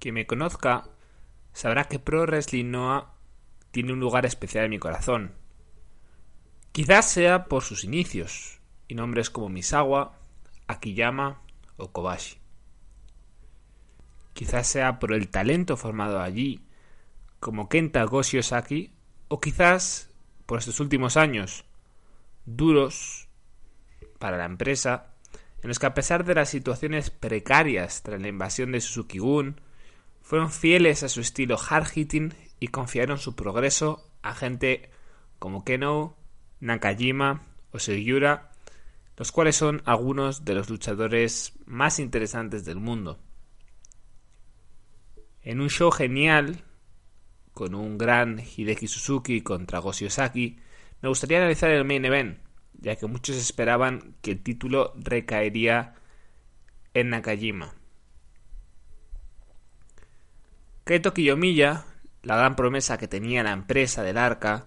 Quien me conozca sabrá que Pro Wrestling Noah tiene un lugar especial en mi corazón. Quizás sea por sus inicios y nombres como Misawa, Akiyama o Kobashi. Quizás sea por el talento formado allí, como Kenta Goshiosaki, o quizás por estos últimos años duros para la empresa, en los que a pesar de las situaciones precarias tras la invasión de Suzuki-gun, fueron fieles a su estilo hard-hitting y confiaron su progreso a gente como Keno, Nakajima o Sugiura, los cuales son algunos de los luchadores más interesantes del mundo. En un show genial, con un gran Hideki Suzuki contra Goshi Osaki, me gustaría analizar el main event, ya que muchos esperaban que el título recaería en Nakajima. Kaito Kiyomiya, la gran promesa que tenía la empresa del Arca,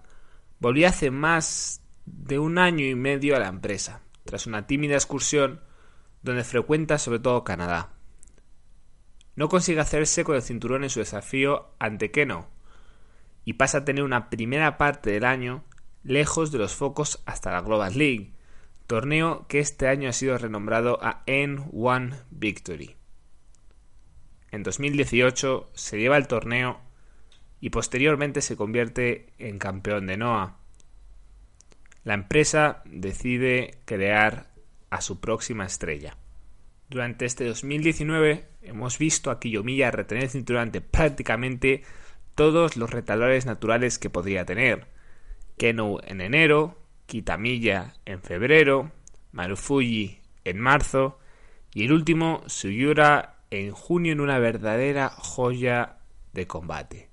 volvió hace más de un año y medio a la empresa, tras una tímida excursión donde frecuenta sobre todo Canadá. No consigue hacerse con el cinturón en su desafío ante Keno, y pasa a tener una primera parte del año lejos de los focos hasta la Global League, torneo que este año ha sido renombrado a N1 Victory. En 2018 se lleva el torneo y posteriormente se convierte en campeón de NOAH. La empresa decide crear a su próxima estrella. Durante este 2019 hemos visto a Kiyomiya retener el cinturón prácticamente todos los retadores naturales que podría tener. Keno en enero, Kitamiya en febrero, Marufuji en marzo y el último Suyura en junio en una verdadera joya de combate.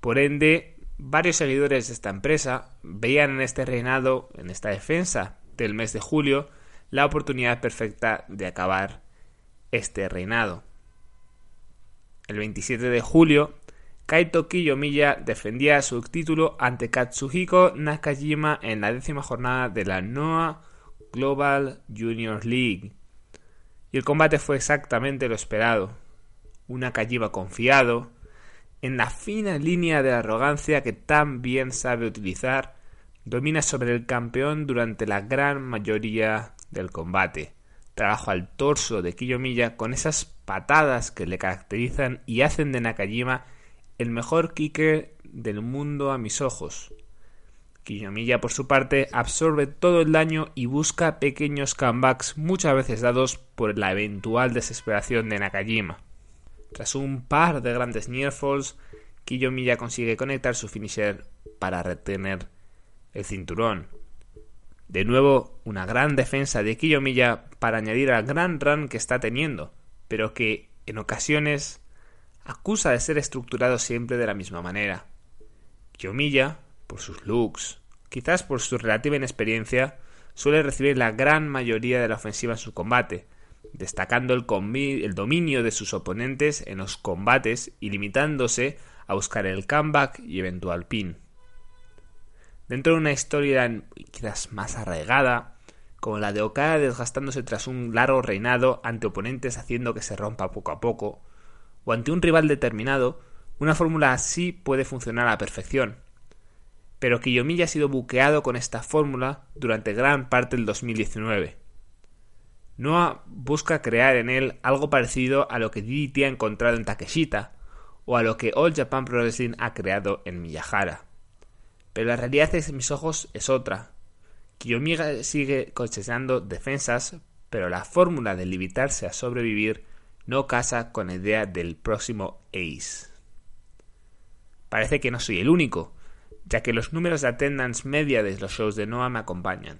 Por ende, varios seguidores de esta empresa veían en este reinado, en esta defensa del mes de julio, la oportunidad perfecta de acabar este reinado. El 27 de julio, Kaito Kiyomiya defendía su título ante Katsuhiko Nakajima en la décima jornada de la NOAH Global Junior League. Y el combate fue exactamente lo esperado. Una Kajima confiado, en la fina línea de arrogancia que tan bien sabe utilizar, domina sobre el campeón durante la gran mayoría del combate. Trabajo al torso de Kiyomiya con esas patadas que le caracterizan y hacen de Nakajima el mejor kicker del mundo a mis ojos. Kiyomiya, por su parte, absorbe todo el daño y busca pequeños comebacks muchas veces dados por la eventual desesperación de Nakajima. Tras un par de grandes nearfalls, Kiyomiya consigue conectar su finisher para retener el cinturón. De nuevo, una gran defensa de Kiyomiya para añadir al gran run que está teniendo, pero que, en ocasiones, acusa de ser estructurado siempre de la misma manera. Kiyomiya, por sus looks, quizás por su relativa inexperiencia, suele recibir la gran mayoría de la ofensiva en su combate, destacando el, dominio de sus oponentes en los combates y limitándose a buscar el comeback y eventual pin. Dentro de una historia quizás más arraigada, como la de Okada desgastándose tras un largo reinado ante oponentes haciendo que se rompa poco a poco, o ante un rival determinado, una fórmula así puede funcionar a la perfección, pero Kiyomiya ha sido buqueado con esta fórmula durante gran parte del 2019. Noah busca crear en él algo parecido a lo que DDT ha encontrado en Takeshita o a lo que All Japan Pro Wrestling ha creado en Miyahara. Pero la realidad de mis ojos es otra. Kiyomiya sigue cosechando defensas, pero la fórmula de limitarse a sobrevivir no casa con la idea del próximo Ace. Parece que no soy el único, ya que los números de attendance media de los shows de Noah me acompañan.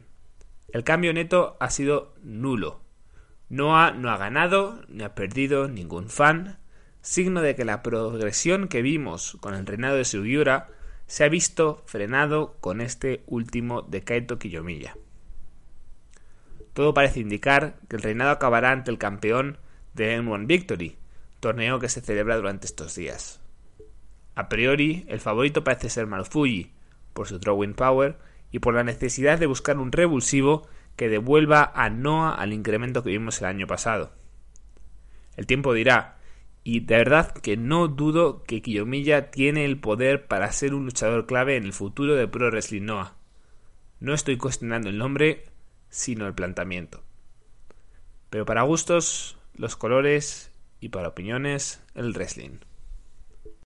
El cambio neto ha sido nulo. Noah no ha ganado ni ha perdido ningún fan, signo de que la progresión que vimos con el reinado de Sugiura se ha visto frenado con este último de Kaito Kiyomiya. Todo parece indicar que el reinado acabará ante el campeón de N1 Victory, torneo que se celebra durante estos días. A priori, el favorito parece ser Marufuji, por su drawing power y por la necesidad de buscar un revulsivo que devuelva a Noah al incremento que vimos el año pasado. El tiempo dirá, y de verdad que no dudo que Kiyomiya tiene el poder para ser un luchador clave en el futuro de Pro Wrestling Noah. No estoy cuestionando el nombre, sino el planteamiento. Pero para gustos, los colores y para opiniones, el wrestling.